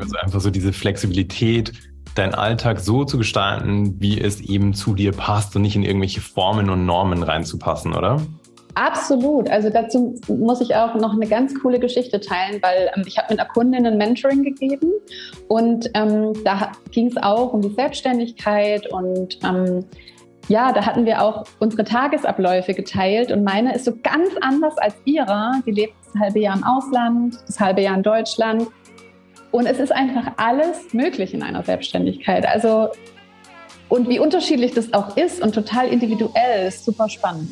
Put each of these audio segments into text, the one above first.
Alltag. Also einfach so diese Flexibilität, deinen Alltag so zu gestalten, wie es eben zu dir passt und nicht in irgendwelche Formen und Normen reinzupassen, oder? Absolut. Also dazu muss ich auch noch eine ganz coole Geschichte teilen, weil ähm, ich habe mit einer Kundin ein Mentoring gegeben und ähm, da ging es auch um die Selbstständigkeit und ähm, ja, da hatten wir auch unsere Tagesabläufe geteilt und meine ist so ganz anders als ihrer. Sie lebt das halbe Jahr im Ausland, das halbe Jahr in Deutschland und es ist einfach alles möglich in einer Selbstständigkeit. Also und wie unterschiedlich das auch ist und total individuell, ist super spannend.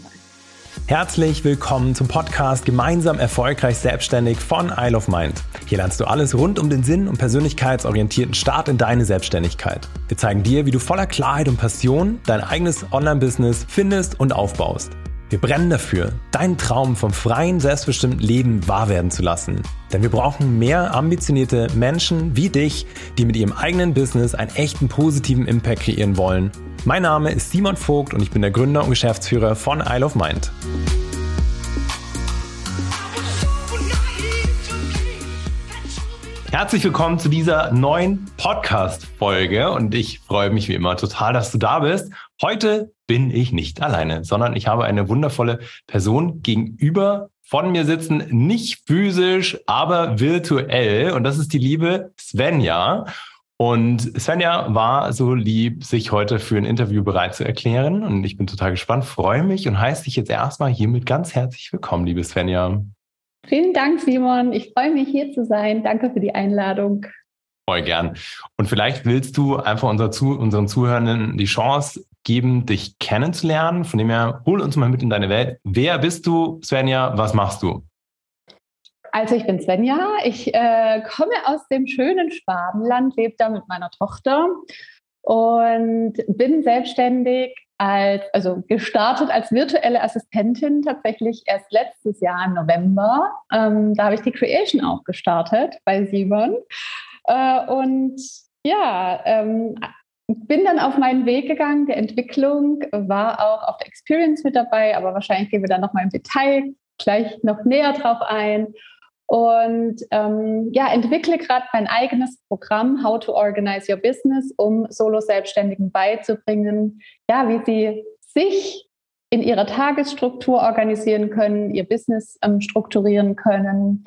Herzlich willkommen zum Podcast Gemeinsam erfolgreich selbstständig von Isle of Mind. Hier lernst du alles rund um den Sinn und persönlichkeitsorientierten Start in deine Selbstständigkeit. Wir zeigen dir, wie du voller Klarheit und Passion dein eigenes Online-Business findest und aufbaust. Wir brennen dafür, deinen Traum vom freien, selbstbestimmten Leben wahr werden zu lassen. Denn wir brauchen mehr ambitionierte Menschen wie dich, die mit ihrem eigenen Business einen echten positiven Impact kreieren wollen. Mein Name ist Simon Vogt und ich bin der Gründer und Geschäftsführer von Isle of Mind. Herzlich willkommen zu dieser neuen Podcast-Folge und ich freue mich wie immer total, dass du da bist. Heute bin ich nicht alleine, sondern ich habe eine wundervolle Person gegenüber von mir sitzen, nicht physisch, aber virtuell. Und das ist die liebe Svenja. Und Svenja war so lieb, sich heute für ein Interview bereit zu erklären. Und ich bin total gespannt, freue mich und heiße dich jetzt erstmal hiermit ganz herzlich willkommen, liebe Svenja. Vielen Dank, Simon. Ich freue mich, hier zu sein. Danke für die Einladung. Voll gern. Und vielleicht willst du einfach unser zu, unseren Zuhörenden die Chance geben, dich kennenzulernen. Von dem her, hol uns mal mit in deine Welt. Wer bist du, Svenja? Was machst du? Also ich bin Svenja. Ich äh, komme aus dem schönen Schwabenland, lebe da mit meiner Tochter und bin selbstständig als, also gestartet als virtuelle Assistentin tatsächlich erst letztes Jahr im November. Ähm, da habe ich die Creation auch gestartet bei Simon. Äh, und ja, ähm, bin dann auf meinen Weg gegangen der Entwicklung, war auch auf der Experience mit dabei, aber wahrscheinlich gehen wir dann nochmal im Detail gleich noch näher drauf ein. Und ähm, ja, entwickle gerade mein eigenes Programm How to Organize Your Business, um Solo-Selbstständigen beizubringen, ja, wie sie sich in ihrer Tagesstruktur organisieren können, ihr Business ähm, strukturieren können,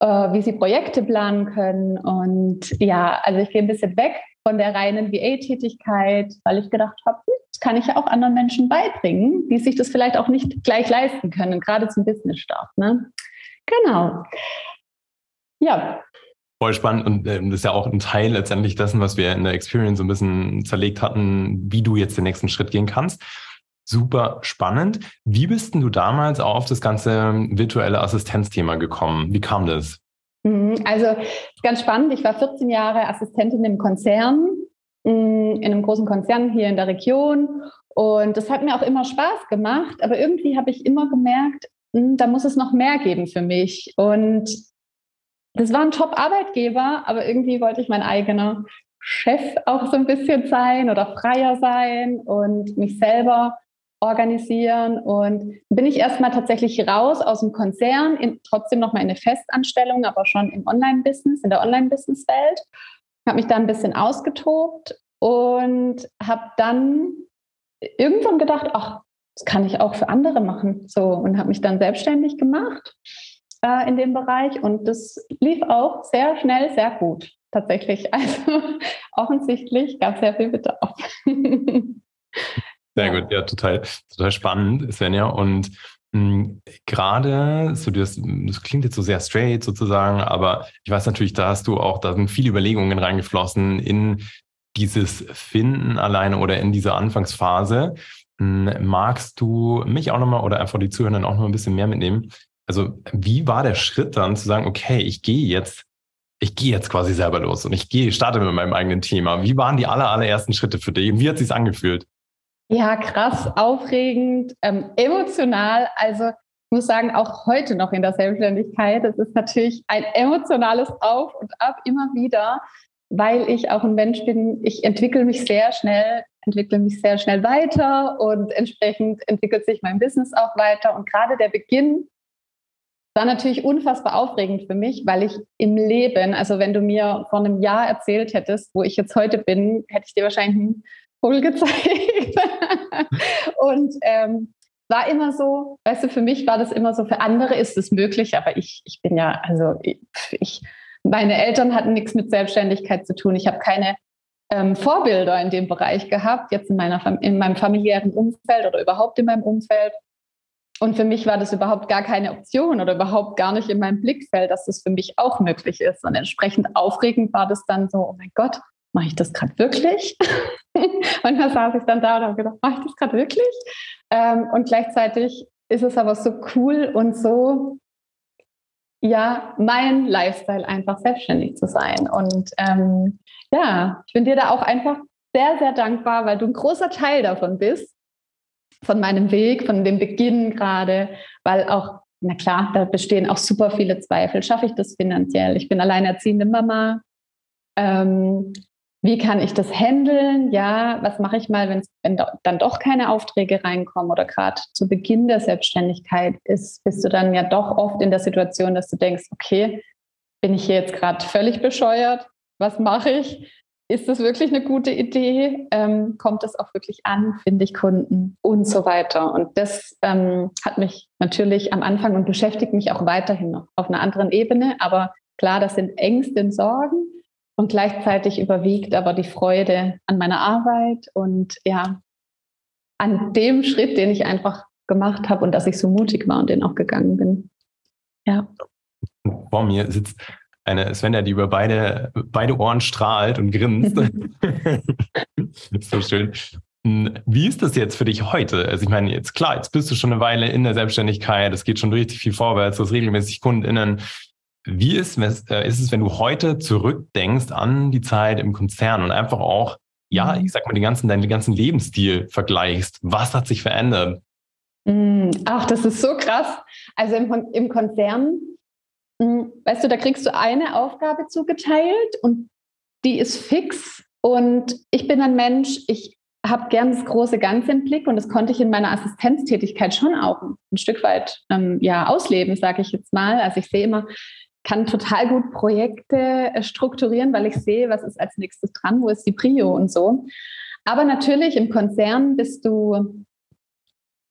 äh, wie sie Projekte planen können. Und ja, also ich gehe ein bisschen weg von der reinen VA-Tätigkeit, weil ich gedacht habe, hm, das kann ich ja auch anderen Menschen beibringen, die sich das vielleicht auch nicht gleich leisten können, gerade zum Business-Start. Ne? Genau. Ja. Voll spannend und äh, das ist ja auch ein Teil letztendlich dessen, was wir in der Experience so ein bisschen zerlegt hatten, wie du jetzt den nächsten Schritt gehen kannst. Super spannend. Wie bist denn du damals auf das ganze virtuelle Assistenzthema gekommen? Wie kam das? Mhm, also ganz spannend. Ich war 14 Jahre Assistentin im Konzern, mm, in einem großen Konzern hier in der Region. Und das hat mir auch immer Spaß gemacht. Aber irgendwie habe ich immer gemerkt, da muss es noch mehr geben für mich. Und das war ein Top-Arbeitgeber, aber irgendwie wollte ich mein eigener Chef auch so ein bisschen sein oder freier sein und mich selber organisieren. Und bin ich erstmal tatsächlich raus aus dem Konzern, in, trotzdem nochmal in eine Festanstellung, aber schon im Online-Business, in der Online-Business-Welt. Habe mich da ein bisschen ausgetobt und habe dann irgendwann gedacht, ach, das kann ich auch für andere machen. So und habe mich dann selbstständig gemacht äh, in dem Bereich und das lief auch sehr schnell, sehr gut tatsächlich. Also offensichtlich gab es sehr viel Bedarf. Sehr gut, ja, total, total spannend, Svenja. Und hm, gerade, so das, das klingt jetzt so sehr straight sozusagen, aber ich weiß natürlich, da hast du auch, da sind viele Überlegungen reingeflossen in dieses Finden alleine oder in diese Anfangsphase. Magst du mich auch nochmal oder einfach die Zuhörenden auch noch ein bisschen mehr mitnehmen? Also, wie war der Schritt dann zu sagen, okay, ich gehe jetzt, ich gehe jetzt quasi selber los und ich gehe, starte mit meinem eigenen Thema. Wie waren die aller, allerersten Schritte für dich wie hat es sich angefühlt? Ja, krass, aufregend, ähm, emotional. Also, ich muss sagen, auch heute noch in der Selbstständigkeit, das ist natürlich ein emotionales Auf und Ab immer wieder, weil ich auch ein Mensch bin, ich entwickle mich sehr schnell entwickle mich sehr schnell weiter und entsprechend entwickelt sich mein Business auch weiter. Und gerade der Beginn war natürlich unfassbar aufregend für mich, weil ich im Leben, also wenn du mir vor einem Jahr erzählt hättest, wo ich jetzt heute bin, hätte ich dir wahrscheinlich einen Vogel gezeigt. und ähm, war immer so, weißt du, für mich war das immer so, für andere ist es möglich, aber ich, ich bin ja, also ich, meine Eltern hatten nichts mit Selbstständigkeit zu tun. Ich habe keine ähm, Vorbilder in dem Bereich gehabt, jetzt in, meiner, in meinem familiären Umfeld oder überhaupt in meinem Umfeld. Und für mich war das überhaupt gar keine Option oder überhaupt gar nicht in meinem Blickfeld, dass das für mich auch möglich ist. Und entsprechend aufregend war das dann so, oh mein Gott, mache ich das gerade wirklich? Manchmal saß ich dann da und habe gedacht, mache ich das gerade wirklich? Ähm, und gleichzeitig ist es aber so cool und so, ja, mein Lifestyle einfach selbstständig zu sein. Und ähm, ja, ich bin dir da auch einfach sehr, sehr dankbar, weil du ein großer Teil davon bist, von meinem Weg, von dem Beginn gerade, weil auch, na klar, da bestehen auch super viele Zweifel. Schaffe ich das finanziell? Ich bin alleinerziehende Mama. Ähm, wie kann ich das handeln? Ja, was mache ich mal, wenn dann doch keine Aufträge reinkommen oder gerade zu Beginn der Selbstständigkeit ist, bist du dann ja doch oft in der Situation, dass du denkst, okay, bin ich hier jetzt gerade völlig bescheuert? Was mache ich? Ist das wirklich eine gute Idee? Ähm, kommt das auch wirklich an? Finde ich Kunden und so weiter? Und das ähm, hat mich natürlich am Anfang und beschäftigt mich auch weiterhin noch auf einer anderen Ebene. Aber klar, das sind Ängste und Sorgen und gleichzeitig überwiegt aber die Freude an meiner Arbeit und ja, an dem Schritt, den ich einfach gemacht habe und dass ich so mutig war und den auch gegangen bin. Ja. Vor mir sitzt eine Svenja, die über beide, beide Ohren strahlt und grinst. so schön. Hm, wie ist das jetzt für dich heute? Also ich meine, jetzt klar, jetzt bist du schon eine Weile in der Selbstständigkeit, es geht schon richtig viel vorwärts, du hast regelmäßig KundInnen. Wie ist, äh, ist es, wenn du heute zurückdenkst an die Zeit im Konzern und einfach auch, ja, mhm. ich sag mal, den ganzen, deinen ganzen Lebensstil vergleichst? Was hat sich verändert? Mm, ach, das ist so krass. Also im, im Konzern, mm, weißt du, da kriegst du eine Aufgabe zugeteilt und die ist fix. Und ich bin ein Mensch, ich habe gern das große Ganze im Blick und das konnte ich in meiner Assistenztätigkeit schon auch ein Stück weit ähm, ja, ausleben, sage ich jetzt mal. Also ich sehe immer, kann total gut Projekte äh, strukturieren, weil ich sehe, was ist als nächstes dran, wo ist die Prio und so. Aber natürlich im Konzern bist du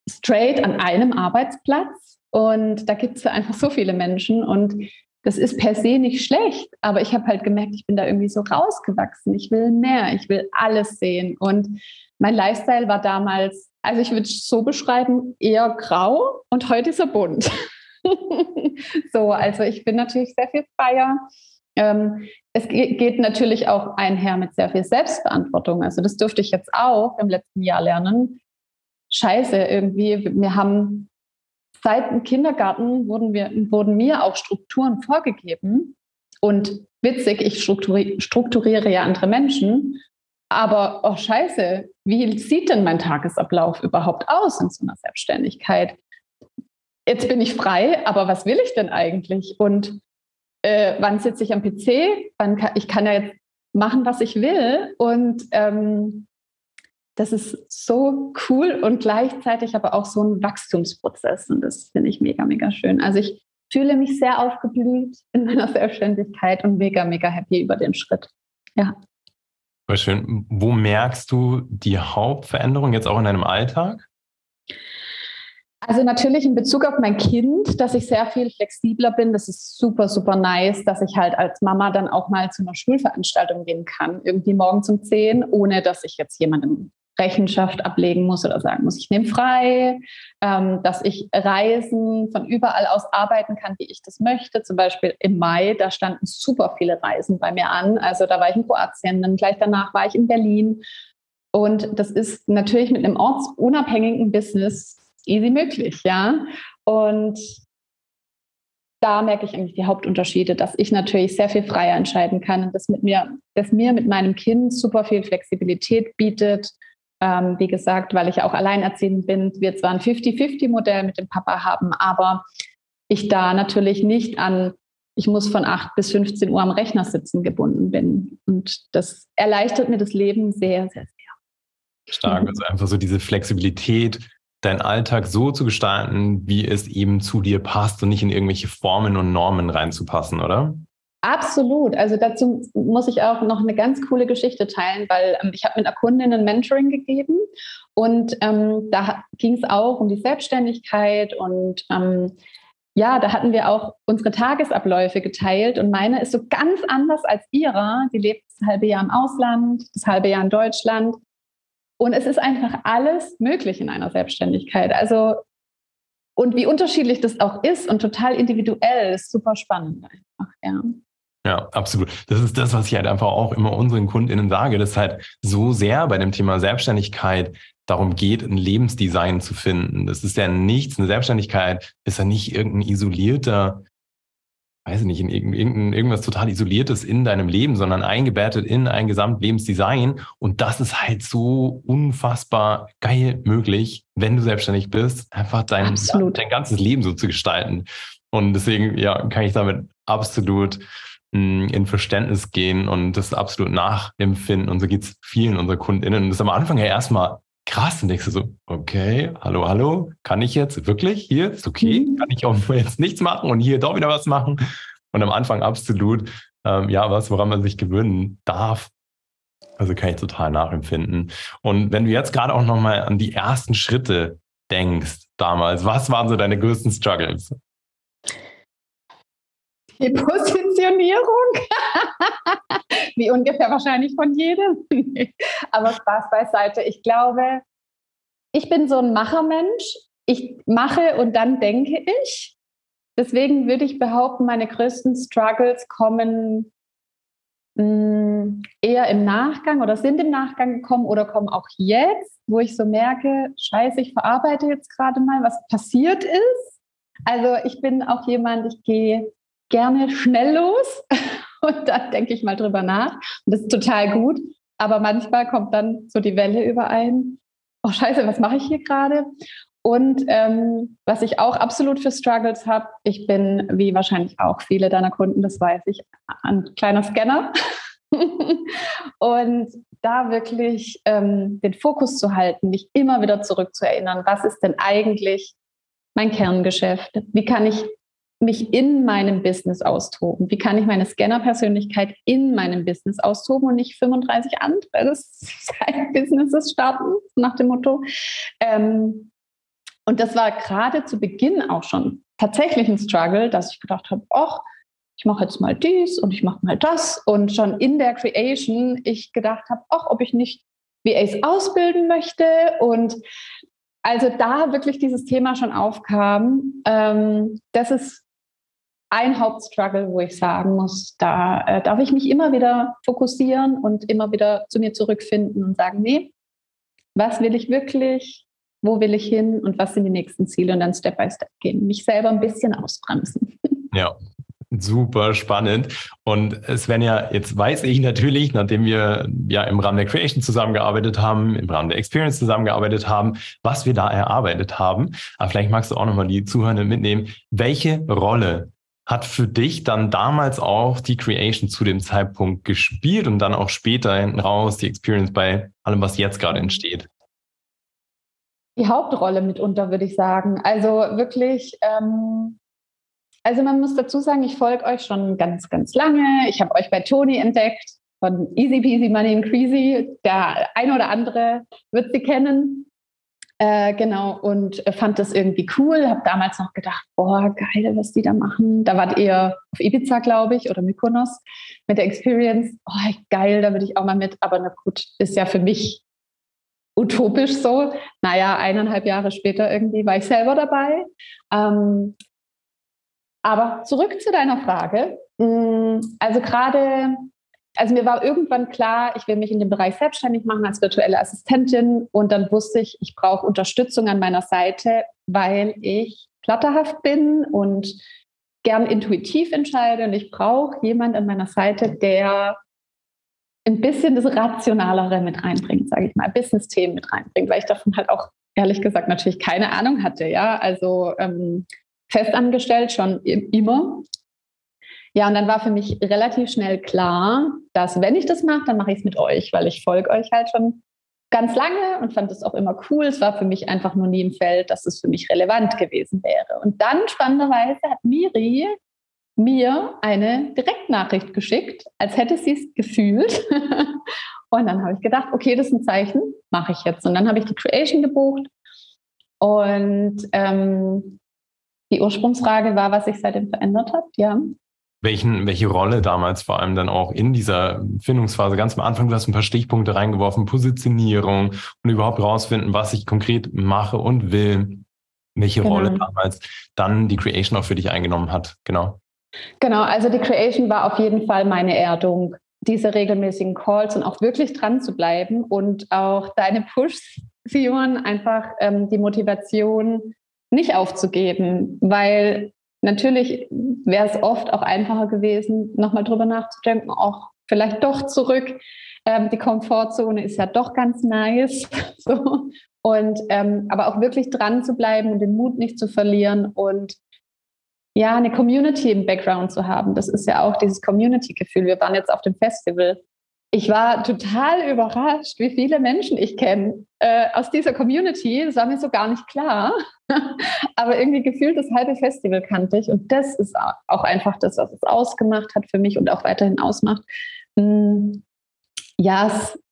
straight an einem Arbeitsplatz und da gibt es einfach so viele Menschen und das ist per se nicht schlecht, aber ich habe halt gemerkt, ich bin da irgendwie so rausgewachsen. Ich will mehr, ich will alles sehen und mein Lifestyle war damals, also ich würde es so beschreiben, eher grau und heute ist er bunt. so, also ich bin natürlich sehr viel freier. Ähm, es geht natürlich auch einher mit sehr viel Selbstverantwortung. Also das durfte ich jetzt auch im letzten Jahr lernen. Scheiße, irgendwie, wir haben seit dem Kindergarten wurden, wir, wurden mir auch Strukturen vorgegeben. Und witzig, ich strukturi strukturiere ja andere Menschen. Aber, oh Scheiße, wie sieht denn mein Tagesablauf überhaupt aus in so einer Selbstständigkeit? Jetzt bin ich frei, aber was will ich denn eigentlich? Und äh, wann sitze ich am PC? Wann kann, ich kann ja jetzt machen, was ich will. Und ähm, das ist so cool und gleichzeitig aber auch so ein Wachstumsprozess. Und das finde ich mega, mega schön. Also ich fühle mich sehr aufgeblüht in meiner Selbstständigkeit und mega, mega happy über den Schritt. Ja. Voll schön. Wo merkst du die Hauptveränderung jetzt auch in deinem Alltag? Also natürlich in Bezug auf mein Kind, dass ich sehr viel flexibler bin. Das ist super, super nice, dass ich halt als Mama dann auch mal zu einer Schulveranstaltung gehen kann, irgendwie morgen um 10, ohne dass ich jetzt jemandem Rechenschaft ablegen muss oder sagen muss, ich nehme frei, ähm, dass ich Reisen von überall aus arbeiten kann, wie ich das möchte. Zum Beispiel im Mai, da standen super viele Reisen bei mir an. Also da war ich in Kroatien, dann gleich danach war ich in Berlin. Und das ist natürlich mit einem ortsunabhängigen Business easy möglich, ja. Und da merke ich eigentlich die Hauptunterschiede, dass ich natürlich sehr viel freier entscheiden kann und das mit mir, das mir mit meinem Kind super viel Flexibilität bietet. Ähm, wie gesagt, weil ich auch alleinerziehend bin, wir zwar ein 50-50-Modell mit dem Papa haben, aber ich da natürlich nicht an, ich muss von 8 bis 15 Uhr am Rechner sitzen gebunden bin. Und das erleichtert mir das Leben sehr, sehr, sehr. Stark, also einfach so diese Flexibilität, deinen Alltag so zu gestalten, wie es eben zu dir passt und nicht in irgendwelche Formen und Normen reinzupassen, oder? Absolut. Also dazu muss ich auch noch eine ganz coole Geschichte teilen, weil ähm, ich habe mit einer Kundin ein Mentoring gegeben und ähm, da ging es auch um die Selbstständigkeit und ähm, ja, da hatten wir auch unsere Tagesabläufe geteilt und meine ist so ganz anders als ihrer. Sie lebt das halbe Jahr im Ausland, das halbe Jahr in Deutschland und es ist einfach alles möglich in einer Selbstständigkeit. Also und wie unterschiedlich das auch ist und total individuell, ist super spannend einfach, ja. Ja, absolut. Das ist das, was ich halt einfach auch immer unseren KundInnen sage, dass halt so sehr bei dem Thema Selbstständigkeit darum geht, ein Lebensdesign zu finden. Das ist ja nichts, eine Selbstständigkeit ist ja nicht irgendein isolierter, weiß ich nicht, in irgendein, irgendwas total Isoliertes in deinem Leben, sondern eingebettet in ein Gesamtlebensdesign. Und das ist halt so unfassbar geil möglich, wenn du selbstständig bist, einfach dein, dein ganzes Leben so zu gestalten. Und deswegen, ja, kann ich damit absolut in Verständnis gehen und das absolut nachempfinden. Und so geht es vielen unserer KundInnen. Und das ist am Anfang ja erstmal krass. Und denkst du so, okay, hallo, hallo, kann ich jetzt wirklich hier? Ist okay? Mhm. Kann ich auch jetzt nichts machen und hier doch wieder was machen? Und am Anfang absolut, ähm, ja, was, woran man sich gewöhnen darf. Also kann ich total nachempfinden. Und wenn du jetzt gerade auch nochmal an die ersten Schritte denkst damals, was waren so deine größten Struggles? Die Positionierung, wie ungefähr wahrscheinlich von jedem. Aber Spaß beiseite. Ich glaube, ich bin so ein Machermensch. Ich mache und dann denke ich. Deswegen würde ich behaupten, meine größten Struggles kommen mm, eher im Nachgang oder sind im Nachgang gekommen oder kommen auch jetzt, wo ich so merke, scheiße, ich verarbeite jetzt gerade mal, was passiert ist. Also ich bin auch jemand, ich gehe gerne schnell los und dann denke ich mal drüber nach. Und das ist total gut. Aber manchmal kommt dann so die Welle überein. Oh Scheiße, was mache ich hier gerade? Und ähm, was ich auch absolut für Struggles habe, ich bin, wie wahrscheinlich auch viele deiner Kunden, das weiß ich, ein kleiner Scanner. und da wirklich ähm, den Fokus zu halten, mich immer wieder zurückzuerinnern, was ist denn eigentlich mein Kerngeschäft? Wie kann ich mich in meinem Business austoben? Wie kann ich meine Scanner-Persönlichkeit in meinem Business austoben und nicht 35 andere Side-Businesses starten, nach dem Motto? Ähm, und das war gerade zu Beginn auch schon tatsächlich ein Struggle, dass ich gedacht habe, ach, ich mache jetzt mal dies und ich mache mal das. Und schon in der Creation ich gedacht habe, ach, ob ich nicht VAs ausbilden möchte. Und also da wirklich dieses Thema schon aufkam, ähm, das ist ein Hauptstruggle, wo ich sagen muss, da äh, darf ich mich immer wieder fokussieren und immer wieder zu mir zurückfinden und sagen, nee, was will ich wirklich, wo will ich hin und was sind die nächsten Ziele und dann Step by Step gehen, mich selber ein bisschen ausbremsen. Ja, super spannend. Und Svenja, jetzt weiß ich natürlich, nachdem wir ja im Rahmen der Creation zusammengearbeitet haben, im Rahmen der Experience zusammengearbeitet haben, was wir da erarbeitet haben. Aber vielleicht magst du auch nochmal die Zuhörenden mitnehmen. Welche Rolle hat für dich dann damals auch die Creation zu dem Zeitpunkt gespielt und dann auch später hinten raus die Experience bei allem, was jetzt gerade entsteht? Die Hauptrolle mitunter, würde ich sagen. Also wirklich, ähm, also man muss dazu sagen, ich folge euch schon ganz, ganz lange. Ich habe euch bei Toni entdeckt von Easy Peasy Money and Crazy. Der ein oder andere wird sie kennen. Äh, genau, und fand das irgendwie cool. Habe damals noch gedacht, boah, geil, was die da machen. Da wart ihr auf Ibiza, glaube ich, oder Mykonos mit der Experience. Oh, geil, da würde ich auch mal mit. Aber na gut, ist ja für mich utopisch so. Naja, eineinhalb Jahre später irgendwie war ich selber dabei. Ähm, aber zurück zu deiner Frage. Mm, also gerade also mir war irgendwann klar, ich will mich in dem Bereich selbstständig machen als virtuelle Assistentin. Und dann wusste ich, ich brauche Unterstützung an meiner Seite, weil ich flatterhaft bin und gern intuitiv entscheide. Und ich brauche jemand an meiner Seite, der ein bisschen das Rationalere mit reinbringt, sage ich mal, Business-Themen mit reinbringt, weil ich davon halt auch ehrlich gesagt natürlich keine Ahnung hatte, ja, also ähm, festangestellt schon immer ja, und dann war für mich relativ schnell klar, dass wenn ich das mache, dann mache ich es mit euch, weil ich folge euch halt schon ganz lange und fand es auch immer cool. Es war für mich einfach nur nie im Feld, dass es für mich relevant gewesen wäre. Und dann spannenderweise hat Miri mir eine Direktnachricht geschickt, als hätte sie es gefühlt. und dann habe ich gedacht, okay, das ist ein Zeichen, mache ich jetzt. Und dann habe ich die Creation gebucht. Und ähm, die Ursprungsfrage war, was sich seitdem verändert hat, ja welchen, welche Rolle damals vor allem dann auch in dieser Findungsphase ganz am Anfang, du hast ein paar Stichpunkte reingeworfen, Positionierung und überhaupt rausfinden, was ich konkret mache und will, welche genau. Rolle damals dann die Creation auch für dich eingenommen hat. Genau. Genau, also die Creation war auf jeden Fall meine Erdung, diese regelmäßigen Calls und auch wirklich dran zu bleiben und auch deine Pushs, Simon, einfach ähm, die Motivation nicht aufzugeben, weil Natürlich wäre es oft auch einfacher gewesen, nochmal drüber nachzudenken, auch vielleicht doch zurück. Ähm, die Komfortzone ist ja doch ganz nice. so. Und ähm, aber auch wirklich dran zu bleiben und den Mut nicht zu verlieren und ja, eine Community im Background zu haben. Das ist ja auch dieses Community-Gefühl. Wir waren jetzt auf dem Festival ich war total überrascht, wie viele Menschen ich kenne äh, aus dieser Community. Das war mir so gar nicht klar. Aber irgendwie gefühlt das halbe Festival kannte ich. Und das ist auch einfach das, was es ausgemacht hat für mich und auch weiterhin ausmacht. Hm, ja,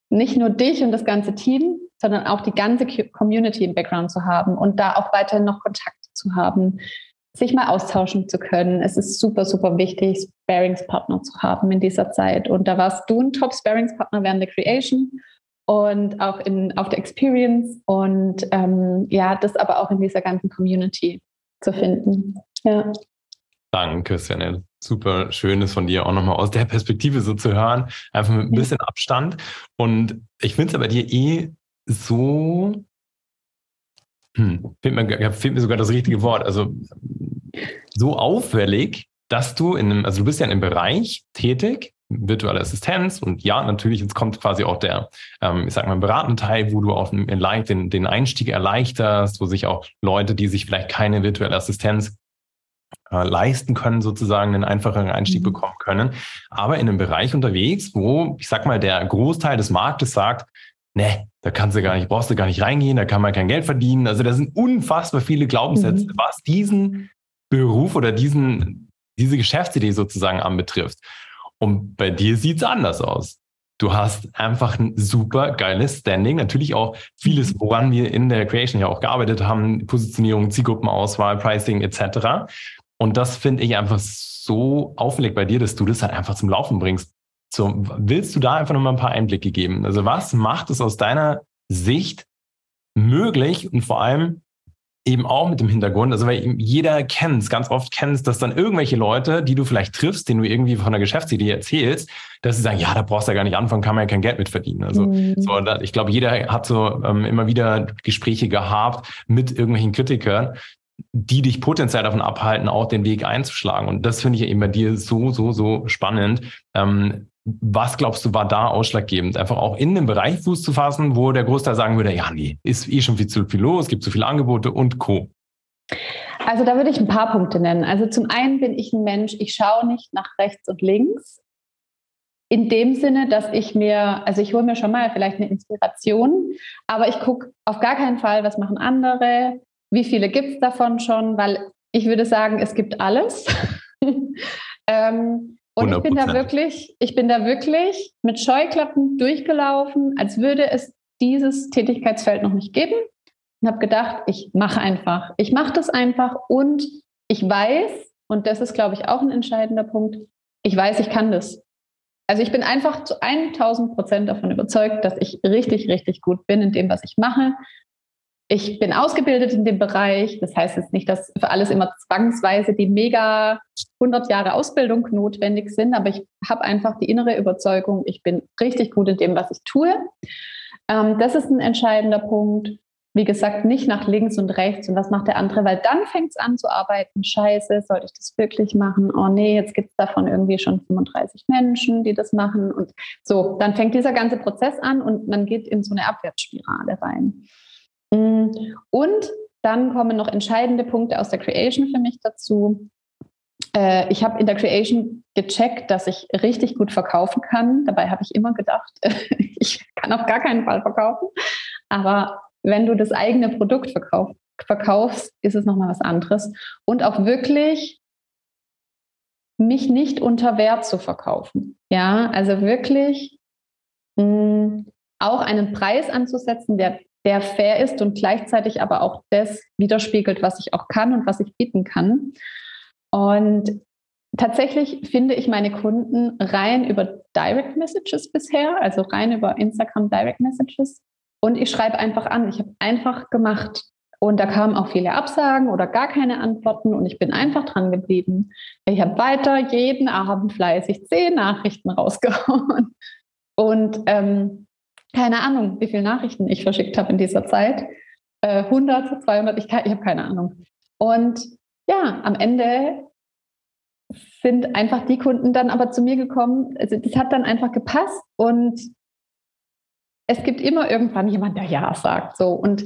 nicht nur dich und das ganze Team, sondern auch die ganze Community im Background zu haben und da auch weiterhin noch Kontakt zu haben sich mal austauschen zu können. Es ist super, super wichtig, Sparingspartner zu haben in dieser Zeit. Und da warst du ein Top-Sparingspartner während der Creation und auch in, auf der Experience und ähm, ja, das aber auch in dieser ganzen Community zu finden. Ja. Danke, Senel. Super schön ist von dir auch nochmal aus der Perspektive so zu hören, einfach mit ein bisschen Abstand. Und ich finde es aber dir eh so, hm, fehlt, mir, fehlt mir sogar das richtige Wort, also so auffällig, dass du in einem, also du bist ja in einem Bereich tätig, virtuelle Assistenz und ja, natürlich, jetzt kommt quasi auch der, ähm, ich sag mal, beratende Teil, wo du auch den, den Einstieg erleichterst, wo sich auch Leute, die sich vielleicht keine virtuelle Assistenz äh, leisten können, sozusagen einen einfacheren Einstieg mhm. bekommen können. Aber in einem Bereich unterwegs, wo, ich sag mal, der Großteil des Marktes sagt, ne, da kannst du gar nicht, brauchst du gar nicht reingehen, da kann man kein Geld verdienen. Also da sind unfassbar viele Glaubenssätze, mhm. was diesen Beruf oder diesen, diese Geschäftsidee sozusagen anbetrifft. Und bei dir sieht es anders aus. Du hast einfach ein super geiles Standing. Natürlich auch vieles, mhm. woran wir in der Creation ja auch gearbeitet haben. Positionierung, Zielgruppenauswahl, Pricing etc. Und das finde ich einfach so auffällig bei dir, dass du das halt einfach zum Laufen bringst. So, willst du da einfach noch mal ein paar Einblicke geben? Also was macht es aus deiner Sicht möglich und vor allem eben auch mit dem Hintergrund, also weil jeder kennt es, ganz oft kennt es, dass dann irgendwelche Leute, die du vielleicht triffst, denen du irgendwie von der Geschäftsidee erzählst, dass sie sagen, ja, da brauchst du ja gar nicht anfangen, kann man ja kein Geld mit verdienen. Also mhm. so, da, ich glaube, jeder hat so ähm, immer wieder Gespräche gehabt mit irgendwelchen Kritikern, die dich potenziell davon abhalten, auch den Weg einzuschlagen. Und das finde ich eben bei dir so, so, so spannend. Ähm, was glaubst du, war da ausschlaggebend? Einfach auch in dem Bereich Fuß zu fassen, wo der Großteil sagen würde, ja, nee, ist eh schon viel zu viel los, gibt zu viele Angebote und Co. Also da würde ich ein paar Punkte nennen. Also zum einen bin ich ein Mensch, ich schaue nicht nach rechts und links. In dem Sinne, dass ich mir, also ich hole mir schon mal vielleicht eine Inspiration, aber ich gucke auf gar keinen Fall, was machen andere, wie viele gibt es davon schon, weil ich würde sagen, es gibt alles. ähm, und 100%. ich bin da wirklich, ich bin da wirklich mit Scheuklappen durchgelaufen, als würde es dieses Tätigkeitsfeld noch nicht geben. Und habe gedacht, ich mache einfach. Ich mache das einfach und ich weiß, und das ist, glaube ich, auch ein entscheidender Punkt, ich weiß, ich kann das. Also ich bin einfach zu 1000 Prozent davon überzeugt, dass ich richtig, richtig gut bin in dem, was ich mache ich bin ausgebildet in dem Bereich. Das heißt jetzt nicht, dass für alles immer zwangsweise die mega 100 Jahre Ausbildung notwendig sind, aber ich habe einfach die innere Überzeugung, ich bin richtig gut in dem, was ich tue. Ähm, das ist ein entscheidender Punkt. Wie gesagt, nicht nach links und rechts und was macht der andere, weil dann fängt es an zu arbeiten. Scheiße, sollte ich das wirklich machen? Oh nee, jetzt gibt es davon irgendwie schon 35 Menschen, die das machen. Und so, dann fängt dieser ganze Prozess an und man geht in so eine Abwärtsspirale rein. Mm, und dann kommen noch entscheidende Punkte aus der Creation für mich dazu. Äh, ich habe in der Creation gecheckt, dass ich richtig gut verkaufen kann. Dabei habe ich immer gedacht, ich kann auf gar keinen Fall verkaufen. Aber wenn du das eigene Produkt verkauf, verkaufst, ist es nochmal was anderes. Und auch wirklich mich nicht unter Wert zu verkaufen. Ja, also wirklich mh, hm, auch einen Preis anzusetzen, der, der fair ist und gleichzeitig aber auch das widerspiegelt, was ich auch kann und was ich bieten kann. Und tatsächlich finde ich meine Kunden rein über Direct Messages bisher, also rein über Instagram Direct Messages. Und ich schreibe einfach an. Ich habe einfach gemacht. Und da kamen auch viele Absagen oder gar keine Antworten und ich bin einfach dran geblieben. Ich habe weiter jeden Abend fleißig zehn Nachrichten rausgehauen. Und ähm, keine Ahnung, wie viele Nachrichten ich verschickt habe in dieser Zeit. Äh, 100, 200, ich, ich habe keine Ahnung. Und ja, am Ende sind einfach die Kunden dann aber zu mir gekommen. Also das hat dann einfach gepasst und es gibt immer irgendwann jemand, der Ja sagt. So und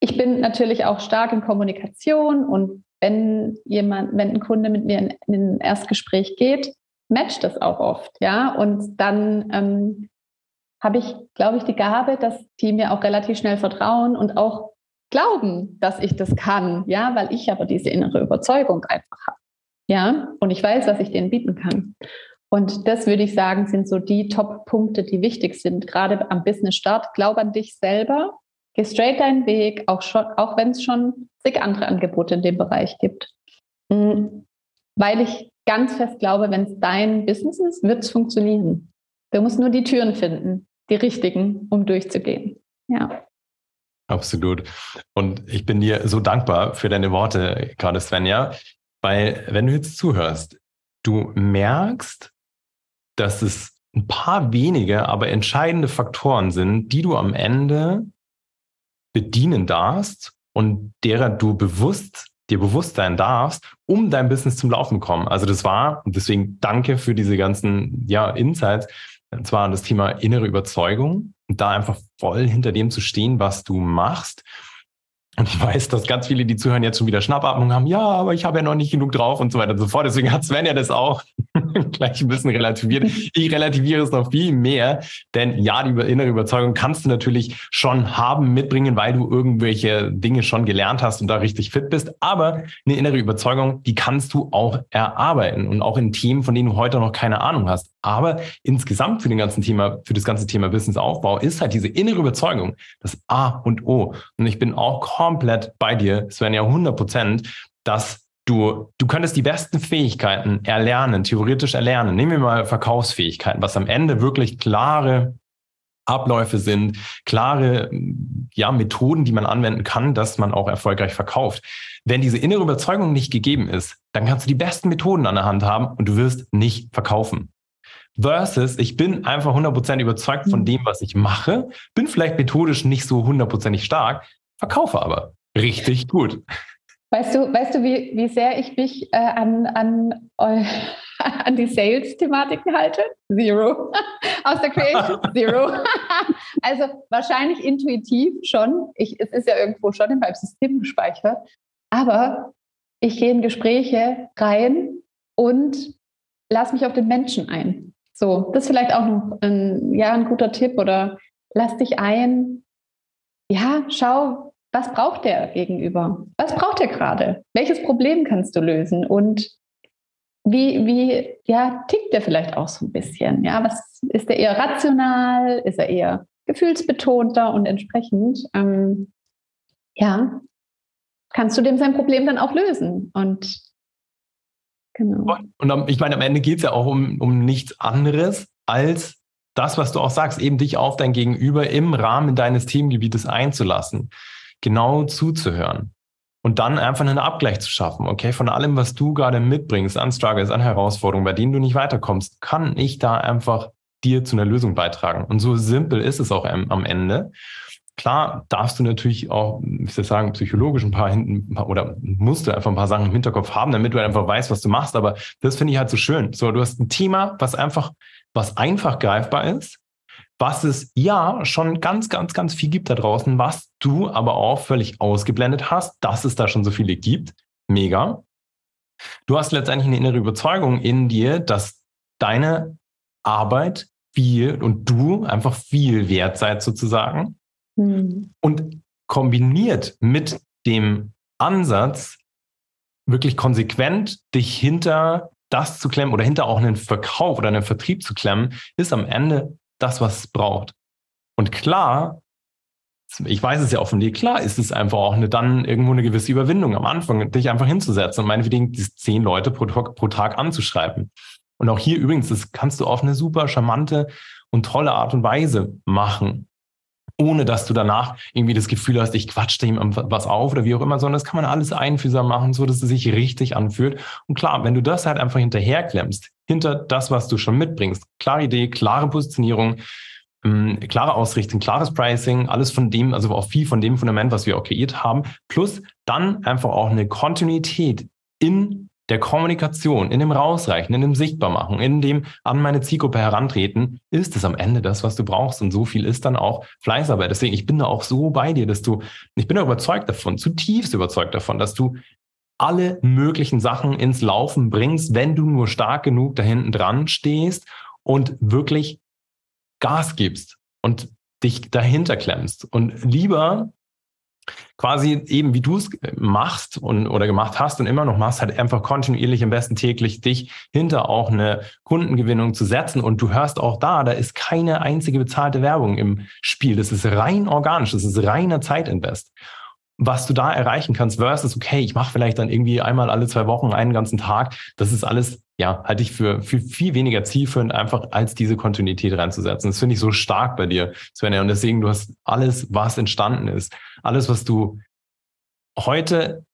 ich bin natürlich auch stark in Kommunikation und wenn jemand, wenn ein Kunde mit mir in, in ein Erstgespräch geht, matcht das auch oft, ja. Und dann ähm, habe ich, glaube ich, die Gabe, dass die mir auch relativ schnell vertrauen und auch glauben, dass ich das kann, ja, weil ich aber diese innere Überzeugung einfach habe. Ja, und ich weiß, was ich denen bieten kann. Und das würde ich sagen, sind so die Top-Punkte, die wichtig sind, gerade am Business-Start. Glaub an dich selber, geh straight deinen Weg, auch, auch wenn es schon zig andere Angebote in dem Bereich gibt. Mhm. Weil ich ganz fest glaube, wenn es dein Business ist, wird es funktionieren. Du musst nur die Türen finden, die richtigen, um durchzugehen. Ja. Absolut. Und ich bin dir so dankbar für deine Worte, gerade Svenja. Weil wenn du jetzt zuhörst, du merkst, dass es ein paar wenige, aber entscheidende Faktoren sind, die du am Ende bedienen darfst und derer du bewusst dir bewusst sein darfst, um dein Business zum Laufen zu kommen. Also das war, und deswegen danke für diese ganzen ja, Insights, und zwar das Thema innere Überzeugung und da einfach voll hinter dem zu stehen, was du machst und ich weiß, dass ganz viele, die zuhören, jetzt schon wieder Schnappatmung haben. Ja, aber ich habe ja noch nicht genug drauf und so weiter und so fort. Deswegen hat Sven ja das auch gleich ein bisschen relativiert. Ich relativiere es noch viel mehr, denn ja, die innere Überzeugung kannst du natürlich schon haben, mitbringen, weil du irgendwelche Dinge schon gelernt hast und da richtig fit bist. Aber eine innere Überzeugung, die kannst du auch erarbeiten und auch in Themen, von denen du heute noch keine Ahnung hast. Aber insgesamt für den ganzen Thema, für das ganze Thema Businessaufbau ist halt diese innere Überzeugung das A und O. Und ich bin auch komplett bei dir, Svenja, 100 Prozent, dass du, du könntest die besten Fähigkeiten erlernen, theoretisch erlernen. Nehmen wir mal Verkaufsfähigkeiten, was am Ende wirklich klare Abläufe sind, klare ja, Methoden, die man anwenden kann, dass man auch erfolgreich verkauft. Wenn diese innere Überzeugung nicht gegeben ist, dann kannst du die besten Methoden an der Hand haben und du wirst nicht verkaufen. Versus, ich bin einfach 100% überzeugt von mhm. dem, was ich mache, bin vielleicht methodisch nicht so hundertprozentig stark, verkaufe aber richtig gut. Weißt du, weißt du, wie, wie sehr ich mich äh, an, an, äh, an die Sales-Thematiken halte? Zero. Aus der Creation? Zero. also wahrscheinlich intuitiv schon. Ich, es ist ja irgendwo schon in meinem System gespeichert. Aber ich gehe in Gespräche rein und lass mich auf den Menschen ein. So, das ist vielleicht auch noch ein, ja, ein guter Tipp oder lass dich ein. Ja, schau, was braucht der gegenüber? Was braucht er gerade? Welches Problem kannst du lösen? Und wie, wie, ja, tickt der vielleicht auch so ein bisschen? Ja, was ist er eher rational? Ist er eher gefühlsbetonter und entsprechend, ähm, ja, kannst du dem sein Problem dann auch lösen? Und Genau. Und ich meine, am Ende geht es ja auch um, um nichts anderes als das, was du auch sagst, eben dich auf dein Gegenüber im Rahmen deines Themengebietes einzulassen, genau zuzuhören und dann einfach einen Abgleich zu schaffen. Okay, von allem, was du gerade mitbringst an Struggles, an Herausforderungen, bei denen du nicht weiterkommst, kann ich da einfach dir zu einer Lösung beitragen. Und so simpel ist es auch am Ende. Klar darfst du natürlich auch, wie soll ich sagen, psychologisch ein paar hinten oder musst du einfach ein paar Sachen im Hinterkopf haben, damit du einfach weißt, was du machst. Aber das finde ich halt so schön. So, du hast ein Thema, was einfach, was einfach greifbar ist, was es ja schon ganz, ganz, ganz viel gibt da draußen, was du aber auch völlig ausgeblendet hast, dass es da schon so viele gibt. Mega. Du hast letztendlich eine innere Überzeugung in dir, dass deine Arbeit viel und du einfach viel wert seid sozusagen Mhm. Und kombiniert mit dem Ansatz, wirklich konsequent dich hinter das zu klemmen oder hinter auch einen Verkauf oder einen Vertrieb zu klemmen, ist am Ende das, was es braucht. Und klar, ich weiß es ja dir, klar ist es einfach auch eine, dann irgendwo eine gewisse Überwindung am Anfang, dich einfach hinzusetzen und meinetwegen die zehn Leute pro, pro Tag anzuschreiben. Und auch hier übrigens, das kannst du auf eine super charmante und tolle Art und Weise machen ohne dass du danach irgendwie das Gefühl hast, ich quatsche ihm was auf oder wie auch immer, sondern das kann man alles einfühlsam machen, so dass es sich richtig anfühlt. Und klar, wenn du das halt einfach hinterherklemmst, hinter das, was du schon mitbringst, klare Idee, klare Positionierung, ähm, klare Ausrichtung, klares Pricing, alles von dem, also auch viel von dem Fundament, was wir auch kreiert haben, plus dann einfach auch eine Kontinuität in der Kommunikation, in dem Rausreichen, in dem Sichtbarmachen, in dem an meine Zielgruppe herantreten, ist es am Ende das, was du brauchst. Und so viel ist dann auch Fleißarbeit. Deswegen, ich bin da auch so bei dir, dass du, ich bin da überzeugt davon, zutiefst überzeugt davon, dass du alle möglichen Sachen ins Laufen bringst, wenn du nur stark genug da hinten dran stehst und wirklich Gas gibst und dich dahinter klemmst. Und lieber quasi eben wie du es machst und oder gemacht hast und immer noch machst, halt einfach kontinuierlich am besten täglich dich hinter auch eine Kundengewinnung zu setzen und du hörst auch da, da ist keine einzige bezahlte Werbung im Spiel. Das ist rein organisch, das ist reiner Zeitinvest was du da erreichen kannst, versus, okay, ich mache vielleicht dann irgendwie einmal alle zwei Wochen einen ganzen Tag. Das ist alles, ja, halte ich für, für viel weniger zielführend, einfach als diese Kontinuität reinzusetzen. Das finde ich so stark bei dir, Svenja. Und deswegen, du hast alles, was entstanden ist, alles, was du heute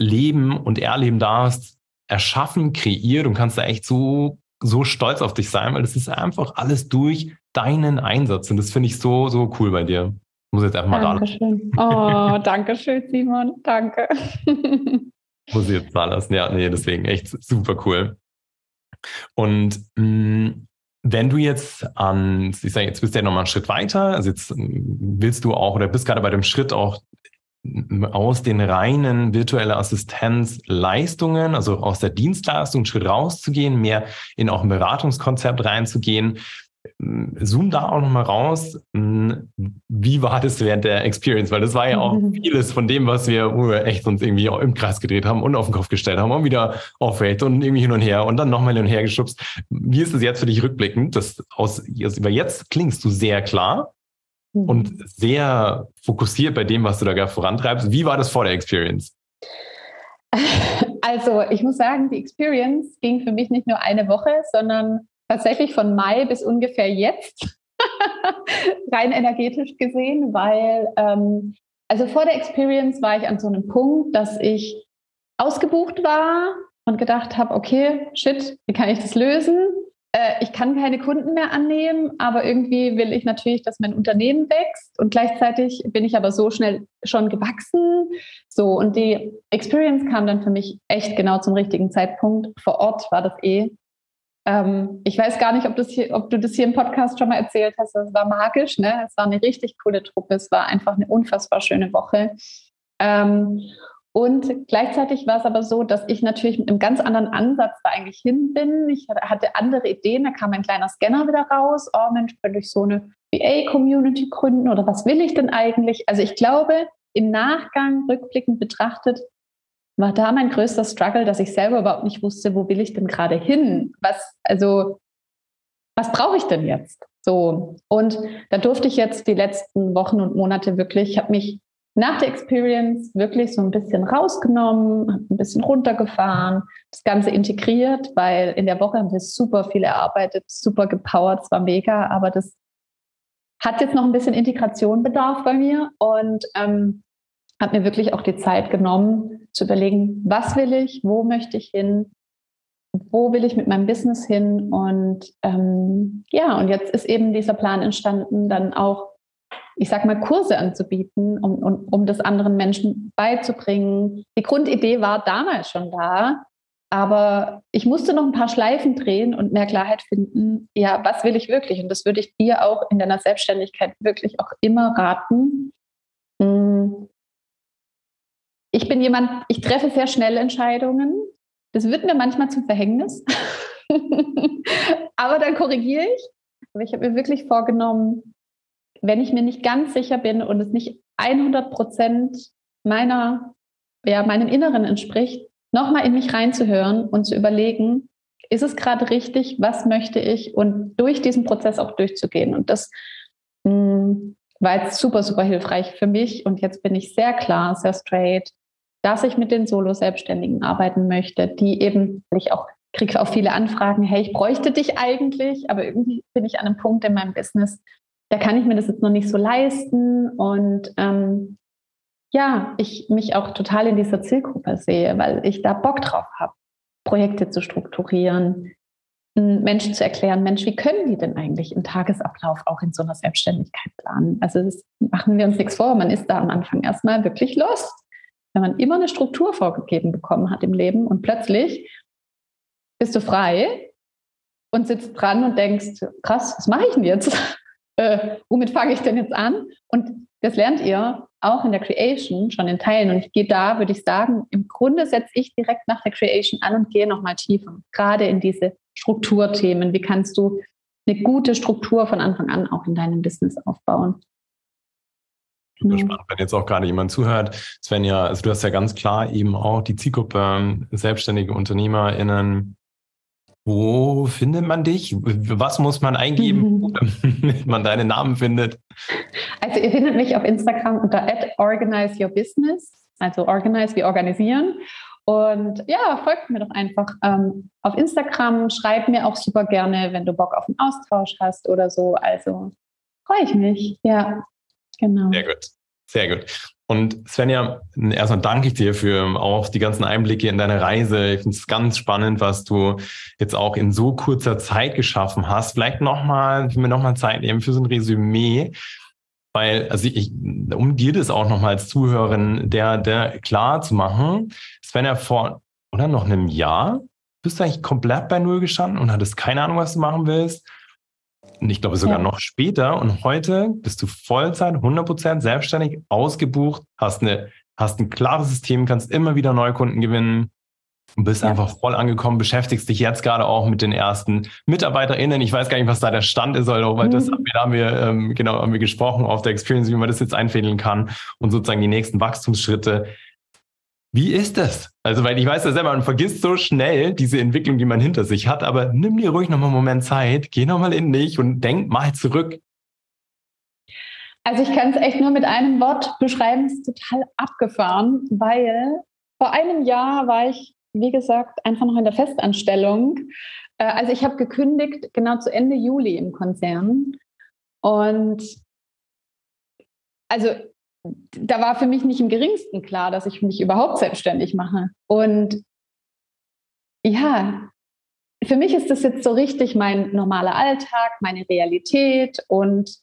leben und erleben darfst, erschaffen, kreiert und kannst da echt so, so stolz auf dich sein, weil das ist einfach alles durch deinen Einsatz. Und das finde ich so, so cool bei dir. Muss jetzt einfach mal Dankeschön. da Oh, danke schön, Simon. Danke. Muss ich jetzt da lassen. Ja, nee, deswegen echt super cool. Und mh, mm, wenn du jetzt an, ich sage, jetzt bist du ja nochmal einen Schritt weiter, also jetzt mm, willst du auch oder bist gerade bei dem Schritt auch mm, aus den reinen virtuelle Assistenzleistungen, also aus der Dienstleistung einen Schritt rauszugehen, mehr in auch ein Beratungskonzept reinzugehen. Zoom da auch nochmal raus. Hm, wie war das während der Experience? Weil das war ja auch vieles von dem, was wir, wo wir echt uns irgendwie im Kreis gedreht haben und auf den Kopf gestellt haben und wieder aufrecht und irgendwie hin und her und dann nochmal hin und her geschubst. Wie ist es jetzt für dich rückblickend? Das aus, über jetzt klingst du sehr klar und mhm. sehr fokussiert bei dem, was du da gerade vorantreibst. Wie war das vor der Experience? Also, ich muss sagen, die Experience ging für mich nicht nur eine Woche, sondern tatsächlich von Mai bis ungefähr jetzt, rein energetisch gesehen, weil ähm, also vor der Experience war ich an so einem Punkt, dass ich ausgebucht war und gedacht habe, okay, shit, wie kann ich das lösen? Äh, ich kann keine Kunden mehr annehmen, aber irgendwie will ich natürlich, dass mein Unternehmen wächst und gleichzeitig bin ich aber so schnell schon gewachsen. So, und die Experience kam dann für mich echt genau zum richtigen Zeitpunkt. Vor Ort war das eh ähm, ich weiß gar nicht, ob, hier, ob, du das hier im Podcast schon mal erzählt hast. Es war magisch, ne? Es war eine richtig coole Truppe. Es war einfach eine unfassbar schöne Woche. Ähm, und gleichzeitig war es aber so, dass ich natürlich mit einem ganz anderen Ansatz da eigentlich hin bin. Ich hatte andere Ideen. Da kam ein kleiner Scanner wieder raus. Oh Mensch, könnte ich so eine VA-Community gründen oder was will ich denn eigentlich? Also ich glaube, im Nachgang rückblickend betrachtet, war da mein größter Struggle, dass ich selber überhaupt nicht wusste, wo will ich denn gerade hin? Was, also, was brauche ich denn jetzt? So. Und da durfte ich jetzt die letzten Wochen und Monate wirklich, ich habe mich nach der Experience wirklich so ein bisschen rausgenommen, ein bisschen runtergefahren, das Ganze integriert, weil in der Woche haben wir super viel erarbeitet, super gepowert, es war mega, aber das hat jetzt noch ein bisschen Integration bedarf bei mir und ähm, habe mir wirklich auch die Zeit genommen, zu überlegen, was will ich, wo möchte ich hin, wo will ich mit meinem Business hin. Und ähm, ja, und jetzt ist eben dieser Plan entstanden, dann auch, ich sag mal, Kurse anzubieten, um, um, um das anderen Menschen beizubringen. Die Grundidee war damals schon da, aber ich musste noch ein paar Schleifen drehen und mehr Klarheit finden, ja, was will ich wirklich? Und das würde ich dir auch in deiner Selbstständigkeit wirklich auch immer raten. Ich bin jemand, ich treffe sehr schnell Entscheidungen. Das wird mir manchmal zum Verhängnis. Aber dann korrigiere ich. Aber ich habe mir wirklich vorgenommen, wenn ich mir nicht ganz sicher bin und es nicht 100 Prozent meiner, ja, meinem Inneren entspricht, nochmal in mich reinzuhören und zu überlegen, ist es gerade richtig, was möchte ich und durch diesen Prozess auch durchzugehen. Und das mh, hm, war jetzt super, super hilfreich für mich. Und jetzt bin ich sehr klar, sehr straight, dass ich mit den Solo-Selbstständigen arbeiten möchte, die eben, ich auch kriege auch viele Anfragen, hey, ich bräuchte dich eigentlich, aber irgendwie bin ich an einem Punkt in meinem Business, da kann ich mir das jetzt noch nicht so leisten. Und ähm, ja, ich mich auch total in dieser Zielgruppe sehe, weil ich da Bock drauf habe, Projekte zu strukturieren, Menschen zu erklären, Mensch, wie können die denn eigentlich im Tagesablauf auch in so einer Selbstständigkeit planen? Also machen wir uns nichts vor, man ist da am Anfang erstmal wirklich lost, wenn man immer eine Struktur vorgegeben bekommen hat im Leben und plötzlich bist du frei und sitzt dran und denkst, krass, was mache ich denn jetzt? Äh, womit fange ich denn jetzt an? Und das lernt ihr auch in der Creation schon in Teilen. Und ich gehe da, würde ich sagen, im Grunde setze ich direkt nach der Creation an und gehe nochmal tiefer, gerade in diese Strukturthemen. Wie kannst du eine gute Struktur von Anfang an auch in deinem Business aufbauen? Super mhm. spannend, wenn jetzt auch gerade jemand zuhört. Svenja, also du hast ja ganz klar eben auch die Zielgruppe ähm, selbstständige UnternehmerInnen. Wo findet man dich? Was muss man eingeben, mhm. damit man deinen Namen findet? Also ihr findet mich auf Instagram unter organize your business, also organize wie organisieren. Und ja, folgt mir doch einfach ähm, auf Instagram, schreib mir auch super gerne, wenn du Bock auf einen Austausch hast oder so. Also freue ich mich. Ja, genau. Sehr gut. Sehr gut. Und Svenja, erstmal danke ich dir für auch die ganzen Einblicke in deine Reise. Ich finde es ganz spannend, was du jetzt auch in so kurzer Zeit geschaffen hast. Vielleicht nochmal, ich will mir nochmal Zeit nehmen für so ein Resümee. Weil, also ich, um dir das auch nochmal als Zuhörerin der, der klar zu machen, Sven ja vor, oder noch einem Jahr, bist du eigentlich komplett bei Null gestanden und hattest keine Ahnung, was du machen willst. Und ich glaube sogar ja. noch später. Und heute bist du Vollzeit, 100% selbstständig, ausgebucht, hast, eine, hast ein klares System, kannst immer wieder Neukunden gewinnen, und bist ja. einfach voll angekommen, beschäftigst dich jetzt gerade auch mit den ersten MitarbeiterInnen. Ich weiß gar nicht, was da der Stand ist, weil mhm. das haben wir, da haben wir, ähm, genau, haben wir gesprochen auf der Experience, wie man das jetzt einfädeln kann und sozusagen die nächsten Wachstumsschritte. Wie ist das? Also, weil ich weiß ja selber, man vergisst so schnell diese Entwicklung, die man hinter sich hat, aber nimm dir ruhig nochmal einen Moment Zeit, geh nochmal in dich und denk mal zurück. Also, ich kann es echt nur mit einem Wort beschreiben, es ist total abgefahren, weil vor einem Jahr war ich wie gesagt, einfach noch in der Festanstellung. Äh, also ich habe gekündigt genau zu Ende Juli im Konzern. Und also da war für mich nicht im geringsten klar, dass ich mich überhaupt selbstständig mache. Und ja, für mich ist das jetzt so richtig mein normaler Alltag, meine Realität. Und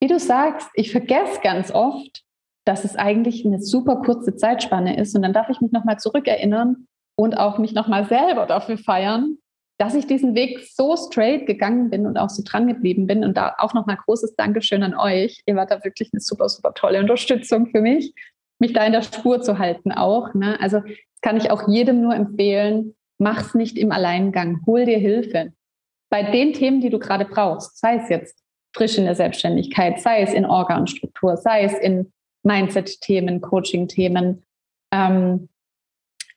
wie du sagst, ich vergesse ganz oft, dass es eigentlich eine super kurze Zeitspanne ist. Und dann darf ich mich nochmal zurückerinnern, und auch mich nochmal selber dafür feiern, dass ich diesen Weg so straight gegangen bin und auch so dran geblieben bin. Und da auch nochmal großes Dankeschön an euch. Ihr wart da wirklich eine super, super tolle Unterstützung für mich, mich da in der Spur zu halten auch. Ne? Also kann ich auch jedem nur empfehlen, mach's nicht im Alleingang, hol dir Hilfe. Bei den Themen, die du gerade brauchst, sei es jetzt frisch in der Selbstständigkeit, sei es in Organstruktur, sei es in Mindset-Themen, Coaching-Themen, ähm,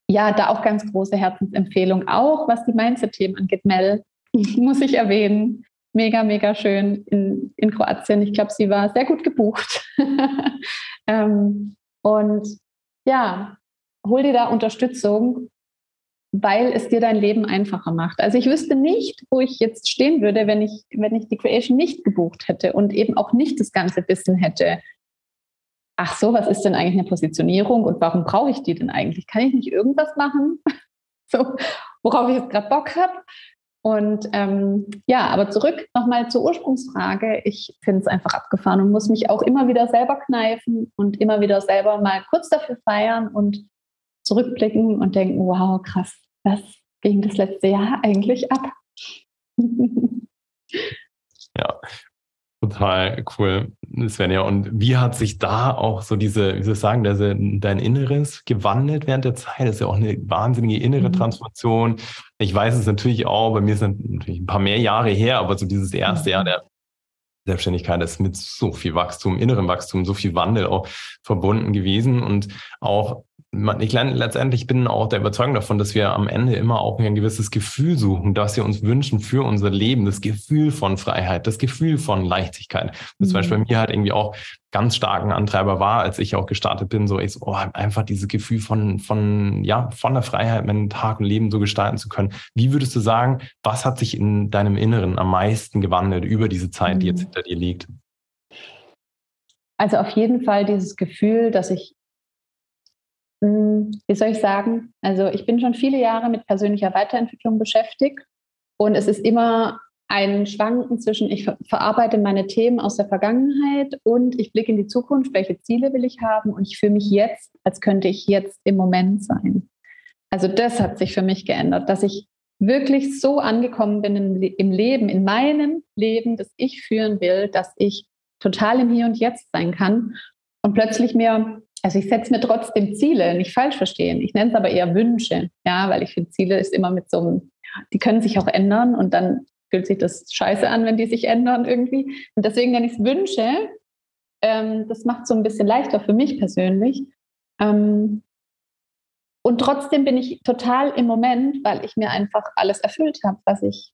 ja, da auch ganz große Herzensempfehlung, auch was die Mindset-Themen angeht. Mel, muss ich erwähnen. Mega, mega schön in, in Kroatien. Ich glaube, sie war sehr gut gebucht. ähm, und ja, hol dir da Unterstützung, weil es dir dein Leben einfacher macht. Also ich wüsste nicht, wo ich jetzt stehen würde, wenn ich, wenn ich die Creation nicht gebucht hätte und eben auch nicht das ganze Wissen hätte, ach so, was ist denn eigentlich eine Positionierung und warum brauche ich die denn eigentlich? Kann ich nicht irgendwas machen, so, worauf ich jetzt gerade Bock habe? Und ähm, ja, aber zurück nochmal zur Ursprungsfrage. Ich finde es einfach abgefahren und muss mich auch immer wieder selber kneifen und immer wieder selber mal kurz dafür feiern und zurückblicken und denken, wow, krass, was ging das letzte Jahr eigentlich ab? ja, Total cool, Svenja. Und wie hat sich da auch so diese, wie soll ich sagen, diese, dein Inneres gewandelt während der Zeit? Das ist ja auch eine wahnsinnige innere mhm. Transformation. Ich weiß es natürlich auch, bei mir sind natürlich ein paar mehr Jahre her, aber so dieses erste Jahr mhm. der Selbstständigkeit ist mit so viel Wachstum, innerem Wachstum, so viel Wandel auch verbunden gewesen und auch ich letztendlich bin auch der Überzeugung davon, dass wir am Ende immer auch ein gewisses Gefühl suchen, das wir uns wünschen für unser Leben, das Gefühl von Freiheit, das Gefühl von Leichtigkeit. Das mhm. zum Beispiel bei mir halt irgendwie auch ganz starken Antreiber war, als ich auch gestartet bin, so ich so, oh, einfach dieses Gefühl von, von, ja, von der Freiheit, meinen Tag und Leben so gestalten zu können. Wie würdest du sagen, was hat sich in deinem Inneren am meisten gewandelt über diese Zeit, die jetzt mhm. hinter dir liegt? Also auf jeden Fall dieses Gefühl, dass ich wie soll ich sagen? Also ich bin schon viele Jahre mit persönlicher Weiterentwicklung beschäftigt und es ist immer ein Schwanken zwischen, ich verarbeite meine Themen aus der Vergangenheit und ich blicke in die Zukunft, welche Ziele will ich haben und ich fühle mich jetzt, als könnte ich jetzt im Moment sein. Also das hat sich für mich geändert, dass ich wirklich so angekommen bin im, Leben, in meinem Leben, das ich führen will, dass ich total im Hier und Jetzt sein kann und plötzlich mir also ich setze mir trotzdem Ziele, nicht falsch verstehen. Ich nenne es aber eher Wünsche, ja, weil ich finde, Ziele ist immer mit so einem, die können sich auch ändern und dann fühlt sich das scheiße an, wenn die sich ändern irgendwie. Und deswegen nenne ich es Wünsche. Ähm, das macht es so ein bisschen leichter für mich persönlich. Ähm, und trotzdem bin ich total im Moment, weil ich mir einfach alles erfüllt habe, was ich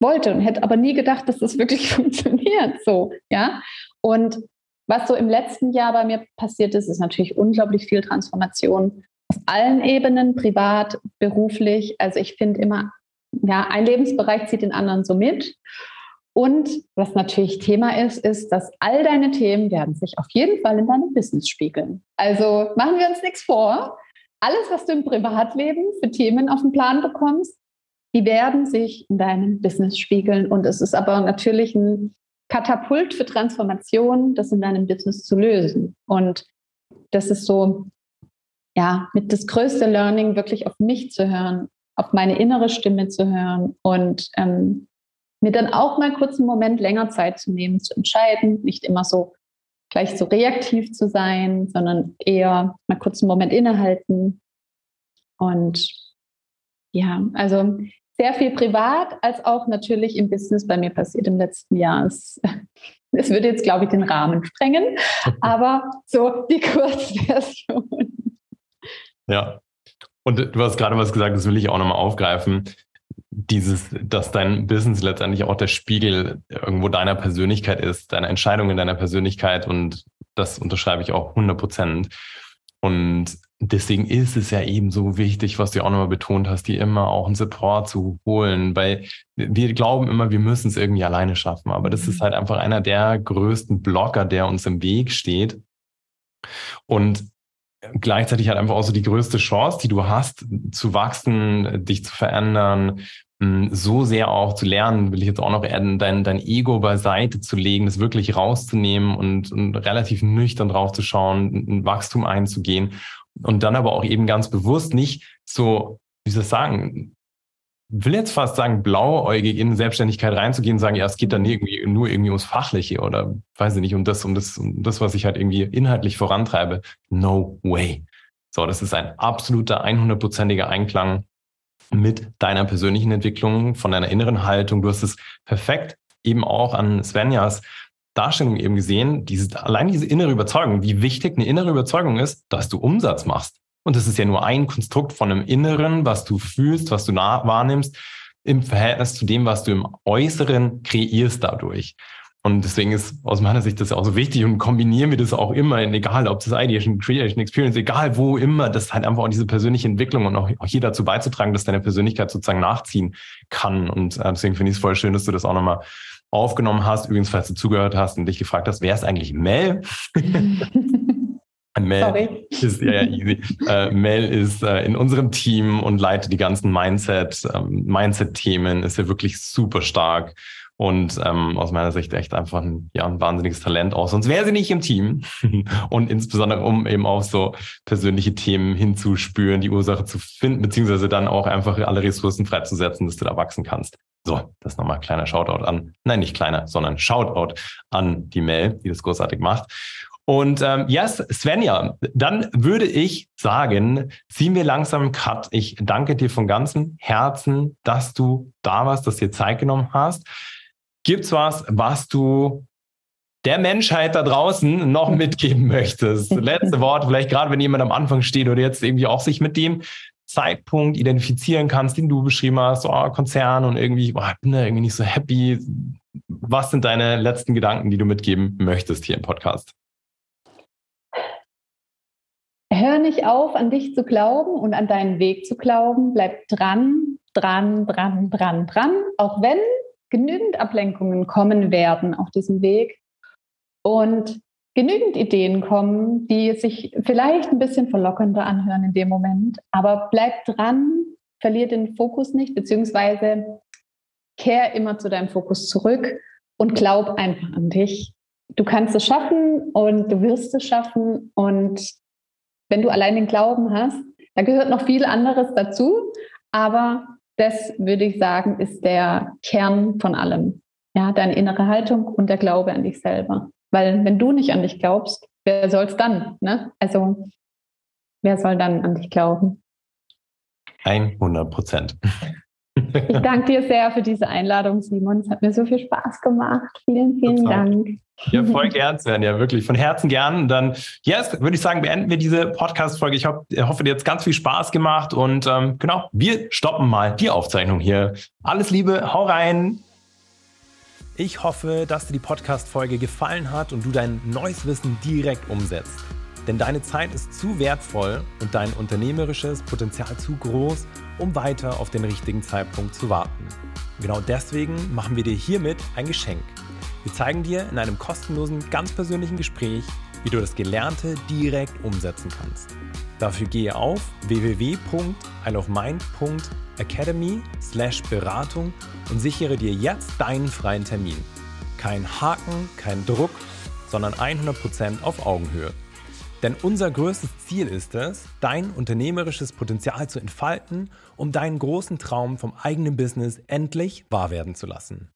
wollte und hätte aber nie gedacht, dass das wirklich funktioniert so, ja. Und was so im letzten Jahr bei mir passiert ist, ist natürlich unglaublich viel Transformation auf allen Ebenen, privat, beruflich. Also ich finde immer, ja, ein Lebensbereich zieht den anderen so mit. Und was natürlich Thema ist, ist, dass all deine Themen werden sich auf jeden Fall in deinem Business spiegeln. Also machen wir uns nichts vor. Alles, was du im Privatleben für Themen auf den Plan bekommst, die werden sich in deinem Business spiegeln. Und es ist aber natürlich ein Katapult für Transformation, das in deinem Business zu lösen. Und das ist so, ja, mit das größte Learning, wirklich auf mich zu hören, auf meine innere Stimme zu hören und ähm, mir dann auch mal kurz einen Moment länger Zeit zu nehmen, zu entscheiden, nicht immer so gleich so reaktiv zu sein, sondern eher mal kurz einen Moment innehalten. Und ja, also sehr viel privat als auch natürlich im Business bei mir passiert im letzten Jahr. Es, es würde jetzt, glaube ich, den Rahmen sprengen, aber so die Kurzversion. Ja. Und du hast gerade was gesagt, das will ich auch nochmal aufgreifen. Dieses, dass dein Business letztendlich auch der Spiegel irgendwo deiner Persönlichkeit ist, deiner Entscheidung in deiner Persönlichkeit und das unterschreibe ich auch 100 Prozent. Und deswegen ist es ja eben so wichtig, was du auch nochmal betont hast, dir immer auch einen Support zu holen, weil wir glauben immer, wir müssen es irgendwie alleine schaffen. Aber das ist mhm. halt einfach einer der größten Blocker, der uns im Weg steht. Und gleichzeitig halt einfach auch so die größte Chance, die du hast, zu wachsen, dich zu verändern, so sehr auch zu lernen, will ich jetzt auch noch erden, dein, dein Ego beiseite zu legen, das wirklich rauszunehmen und, und relativ nüchtern drauf zu schauen, ein Wachstum einzugehen und dann aber auch eben ganz bewusst nicht so, wie soll ich sagen, will jetzt fast sagen, blauäugig in Selbstständigkeit reinzugehen und sagen, ja, es geht dann irgendwie nur irgendwie ums Fachliche oder weiß ich nicht, um das, um das, um das, was ich halt irgendwie inhaltlich vorantreibe. No way. So, das ist ein absoluter 100%iger Einklang mit deiner persönlichen Entwicklung, von deiner inneren Haltung. Du hast es perfekt eben auch an Svenjas Darstellung eben gesehen, diese, allein diese innere Überzeugung, wie wichtig eine innere Überzeugung ist, dass du Umsatz machst. Und das ist ja nur ein Konstrukt von einem Inneren, was du fühlst, was du wahrnimmst, im Verhältnis zu dem, was du im Äußeren kreierst dadurch. Und deswegen ist aus meiner Sicht das auch so wichtig und kombinieren wir das auch immer, egal ob das Ideation, Creation, Experience, egal wo immer, das halt einfach auch diese persönliche Entwicklung und auch, hier dazu beizutragen, dass deine Persönlichkeit sozusagen nachziehen kann. Und äh, deswegen finde ich es voll schön, dass du das auch nochmal aufgenommen hast. Übrigens, falls du zugehört hast und dich gefragt hast, wer ist eigentlich Mel? Mel Sorry. ist ja, easy. Äh, Mel ist äh, in unserem Team und leitet die ganzen Mindset, ähm, Mindset-Themen, ist ja wirklich super stark und ähm, aus meiner Sicht echt einfach ein, ja, ein wahnsinniges Talent aus. Sonst wäre sie nicht im Team. und insbesondere, um eben auch so persönliche Themen hinzuspüren, die Ursache zu finden, beziehungsweise dann auch einfach alle Ressourcen freizusetzen, dass du da wachsen kannst. So, das nochmal kleiner Shoutout an, nein, nicht kleiner, sondern Shoutout an die Mail, die das großartig macht. Und ähm, yes, Svenja, dann würde ich sagen, ziehen wir langsam einen Cut. Ich danke dir von ganzem Herzen, dass du da warst, dass du dir Zeit genommen hast. Gibt's was, was du der Menschheit da draußen noch mitgeben möchtest? Letzte Wort, vielleicht gerade wenn jemand am Anfang steht oder jetzt irgendwie auch sich mit dem Zeitpunkt identifizieren kannst, den du beschrieben hast, oh, Konzern und irgendwie, oh, ich bin da irgendwie nicht so happy. Was sind deine letzten Gedanken, die du mitgeben möchtest hier im Podcast? Hör nicht auf, an dich zu glauben und an deinen Weg zu glauben. Bleib dran, dran, dran, dran, dran. Auch wenn genügend Ablenkungen kommen werden auf diesem Weg und genügend Ideen kommen, die sich vielleicht ein bisschen verlockender anhören in dem Moment. Aber bleib dran, verlier den Fokus nicht, beziehungsweise kehr immer zu deinem Fokus zurück und glaub einfach an dich. Du kannst es schaffen und du wirst es schaffen. Und wenn du allein den Glauben hast, da gehört noch viel anderes dazu. Aber das würde ich sagen, ist der Kern von allem. Ja, deine innere Haltung und der Glaube an dich selber. Weil wenn du nicht an dich glaubst, wer soll es dann? Ne? Also wer soll dann an dich glauben? 100 Prozent. Ich danke dir sehr für diese Einladung, Simon. Es hat mir so viel Spaß gemacht. Vielen, vielen. Dank. Ja, voll gern, Sven. Ja, wirklich von Herzen gern. Und dann, yes, würde ich sagen, beenden wir diese Podcast-Folge. Ich hoffe, hoffe, dir hat ganz viel Spaß gemacht. Und ähm, genau, wir stoppen mal die Aufzeichnung hier. Alles Liebe, hau rein. Ich hoffe, dass dir die Podcast-Folge gefallen hat und du dein neues Wissen direkt umsetzt. Denn deine Zeit ist zu wertvoll und dein unternehmerisches Potenzial zu groß, um weiter auf den richtigen Zeitpunkt zu warten. Genau deswegen machen wir dir hiermit ein Geschenk. Wir zeigen dir in einem kostenlosen, ganz persönlichen Gespräch, wie du das Gelernte direkt umsetzen kannst. Dafür gehe auf www.isleofmind.academy/beratung und sichere dir jetzt deinen freien Termin. Kein Haken, kein Druck, sondern 100% auf Augenhöhe. Denn unser größtes Ziel ist es, dein unternehmerisches Potenzial zu entfalten, um deinen großen Traum vom eigenen Business endlich wahr werden zu lassen.